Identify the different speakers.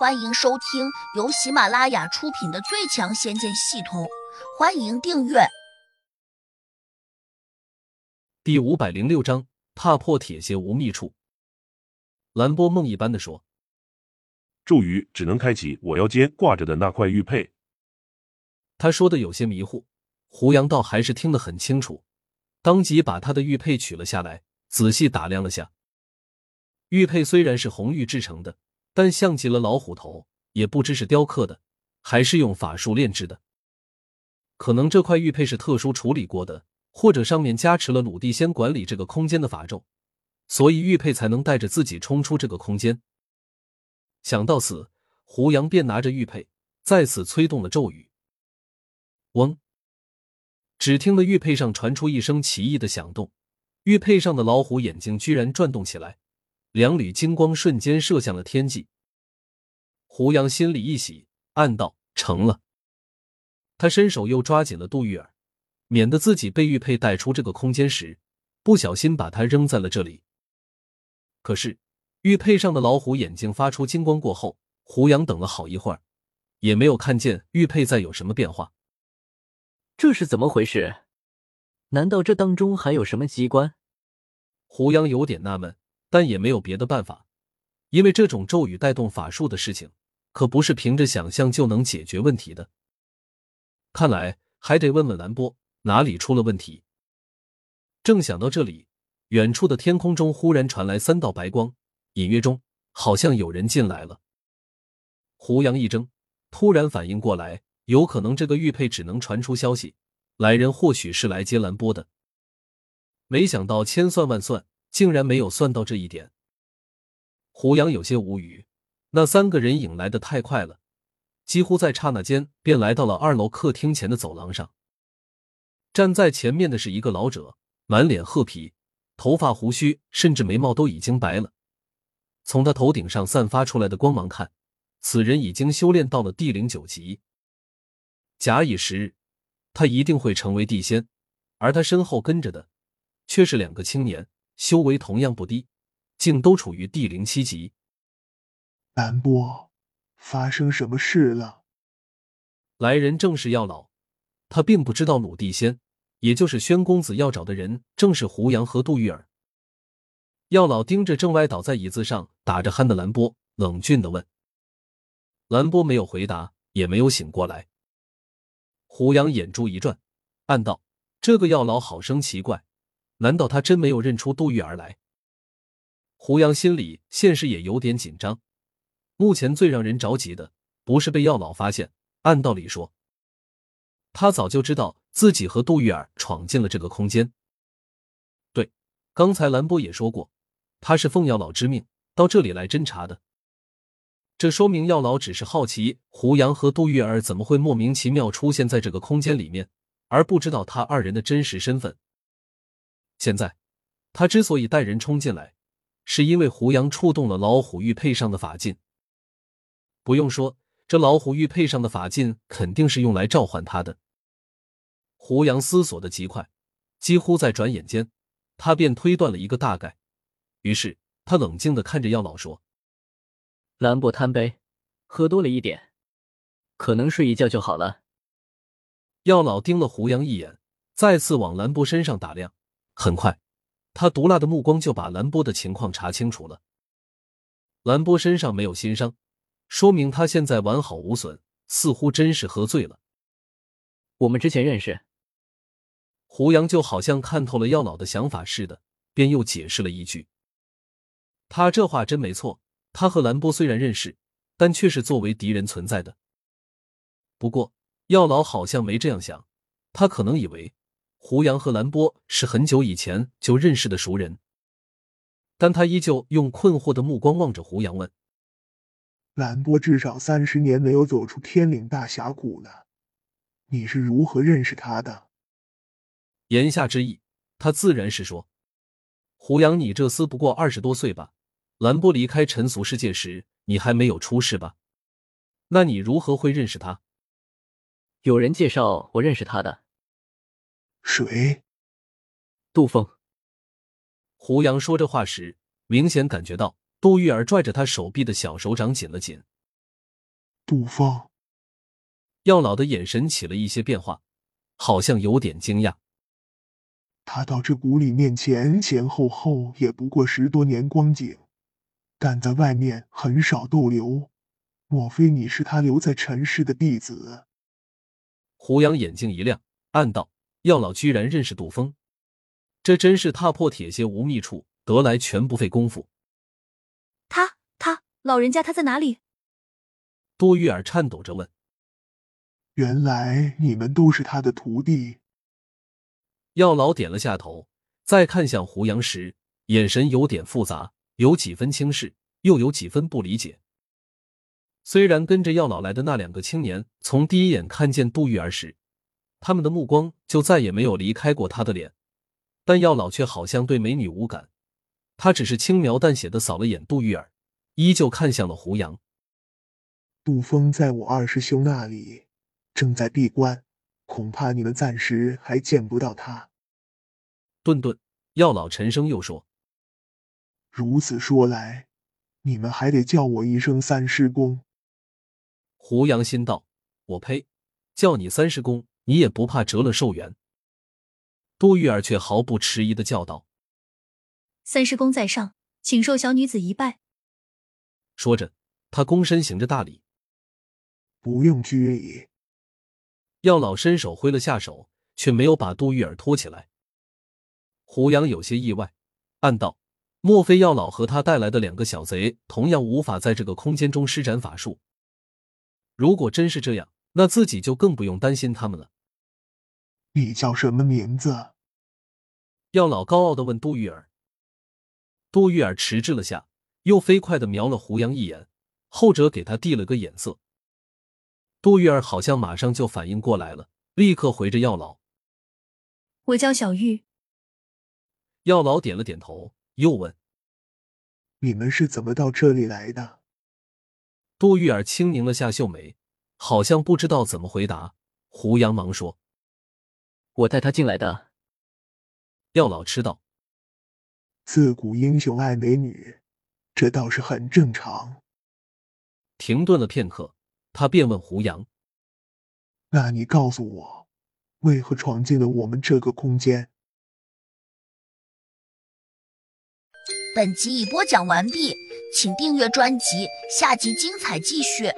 Speaker 1: 欢迎收听由喜马拉雅出品的《最强仙剑系统》，欢迎订阅。
Speaker 2: 第五百零六章，踏破铁鞋无觅处。蓝波梦一般的说：“
Speaker 3: 咒语只能开启我腰间挂着的那块玉佩。”
Speaker 2: 他说的有些迷糊，胡杨倒还是听得很清楚，当即把他的玉佩取了下来，仔细打量了下。玉佩虽然是红玉制成的。但像极了老虎头，也不知是雕刻的，还是用法术炼制的。可能这块玉佩是特殊处理过的，或者上面加持了鲁地仙管理这个空间的法咒，所以玉佩才能带着自己冲出这个空间。想到此，胡杨便拿着玉佩，再次催动了咒语。嗡！只听得玉佩上传出一声奇异的响动，玉佩上的老虎眼睛居然转动起来。两缕金光瞬间射向了天际，胡杨心里一喜，暗道：“成了。”他伸手又抓紧了杜玉儿，免得自己被玉佩带出这个空间时，不小心把他扔在了这里。可是玉佩上的老虎眼睛发出金光过后，胡杨等了好一会儿，也没有看见玉佩再有什么变化。
Speaker 4: 这是怎么回事？难道这当中还有什么机关？
Speaker 2: 胡杨有点纳闷。但也没有别的办法，因为这种咒语带动法术的事情，可不是凭着想象就能解决问题的。看来还得问问兰波哪里出了问题。正想到这里，远处的天空中忽然传来三道白光，隐约中好像有人进来了。胡杨一怔，突然反应过来，有可能这个玉佩只能传出消息，来人或许是来接兰波的。没想到千算万算。竟然没有算到这一点，胡杨有些无语。那三个人影来的太快了，几乎在刹那间便来到了二楼客厅前的走廊上。站在前面的是一个老者，满脸褐皮，头发胡须甚至眉毛都已经白了。从他头顶上散发出来的光芒看，此人已经修炼到了地灵九级。假以时日，他一定会成为地仙。而他身后跟着的，却是两个青年。修为同样不低，竟都处于地灵七级。
Speaker 5: 兰波，发生什么事了？
Speaker 2: 来人正是药老，他并不知道鲁地仙，也就是宣公子要找的人，正是胡杨和杜玉儿。药老盯着正歪倒在椅子上打着鼾的兰波，冷峻的问：“兰波没有回答，也没有醒过来。”胡杨眼珠一转，暗道：“这个药老好生奇怪。”难道他真没有认出杜玉儿来？胡杨心里现实也有点紧张。目前最让人着急的不是被药老发现，按道理说，他早就知道自己和杜玉儿闯进了这个空间。对，刚才兰波也说过，他是奉药老之命到这里来侦查的。这说明药老只是好奇胡杨和杜玉儿怎么会莫名其妙出现在这个空间里面，而不知道他二人的真实身份。现在，他之所以带人冲进来，是因为胡杨触动了老虎玉佩上的法禁。不用说，这老虎玉佩上的法禁肯定是用来召唤他的。胡杨思索的极快，几乎在转眼间，他便推断了一个大概。于是，他冷静的看着药老说：“
Speaker 4: 兰博贪杯，喝多了一点，可能睡一觉就好了。”
Speaker 2: 药老盯了胡杨一眼，再次往兰博身上打量。很快，他毒辣的目光就把兰波的情况查清楚了。兰波身上没有新伤，说明他现在完好无损，似乎真是喝醉了。
Speaker 4: 我们之前认识。
Speaker 2: 胡杨就好像看透了药老的想法似的，便又解释了一句：“他这话真没错，他和兰波虽然认识，但却是作为敌人存在的。不过药老好像没这样想，他可能以为。”胡杨和兰波是很久以前就认识的熟人，但他依旧用困惑的目光望着胡杨，问：“
Speaker 5: 兰波至少三十年没有走出天岭大峡谷了，你是如何认识他的？”
Speaker 2: 言下之意，他自然是说：“胡杨，你这厮不过二十多岁吧？兰波离开尘俗世界时，你还没有出世吧？那你如何会认识他？”
Speaker 4: 有人介绍我认识他的。
Speaker 5: 谁？
Speaker 4: 杜峰。
Speaker 2: 胡杨说这话时，明显感觉到杜玉儿拽着他手臂的小手掌紧了紧。
Speaker 5: 杜峰，
Speaker 2: 药老的眼神起了一些变化，好像有点惊讶。
Speaker 5: 他到这谷里面前前后后也不过十多年光景，但在外面很少逗留。莫非你是他留在尘世的弟子？
Speaker 2: 胡杨眼睛一亮，暗道：药老居然认识杜峰，这真是踏破铁鞋无觅处，得来全不费工夫。
Speaker 6: 他他老人家他在哪里？
Speaker 2: 杜玉儿颤抖着问。
Speaker 5: 原来你们都是他的徒弟。
Speaker 2: 药老点了下头，再看向胡杨时，眼神有点复杂，有几分轻视，又有几分不理解。虽然跟着药老来的那两个青年，从第一眼看见杜玉儿时，他们的目光就再也没有离开过他的脸，但药老却好像对美女无感，他只是轻描淡写的扫了眼杜玉儿，依旧看向了胡杨。
Speaker 5: 杜峰在我二师兄那里，正在闭关。恐怕你们暂时还见不到他。
Speaker 2: 顿顿，药老沉声又说：“
Speaker 5: 如此说来，你们还得叫我一声三师公。”
Speaker 2: 胡杨心道：“我呸！叫你三师公，你也不怕折了寿元？”杜玉儿却毫不迟疑的叫道：“
Speaker 6: 三师公在上，请受小女子一拜。”
Speaker 2: 说着，他躬身行着大礼：“
Speaker 5: 不用拘礼。”
Speaker 2: 药老伸手挥了下手，却没有把杜玉儿拖起来。胡杨有些意外，暗道：莫非药老和他带来的两个小贼同样无法在这个空间中施展法术？如果真是这样，那自己就更不用担心他们了。
Speaker 5: 你叫什么名字？
Speaker 2: 药老高傲的问杜玉儿。杜玉儿迟滞了下，又飞快的瞄了胡杨一眼，后者给他递了个眼色。杜玉儿好像马上就反应过来了，立刻回着药老：“
Speaker 6: 我叫小玉。”
Speaker 2: 药老点了点头，又问：“
Speaker 5: 你们是怎么到这里来的？”
Speaker 2: 杜玉儿轻拧了下秀眉，好像不知道怎么回答。胡杨忙说：“
Speaker 4: 我带他进来的。”
Speaker 2: 药老吃道：“
Speaker 5: 自古英雄爱美女，这倒是很正常。”
Speaker 2: 停顿了片刻。他便问胡杨：“
Speaker 5: 那你告诉我，为何闯进了我们这个空间？”
Speaker 1: 本集已播讲完毕，请订阅专辑，下集精彩继续。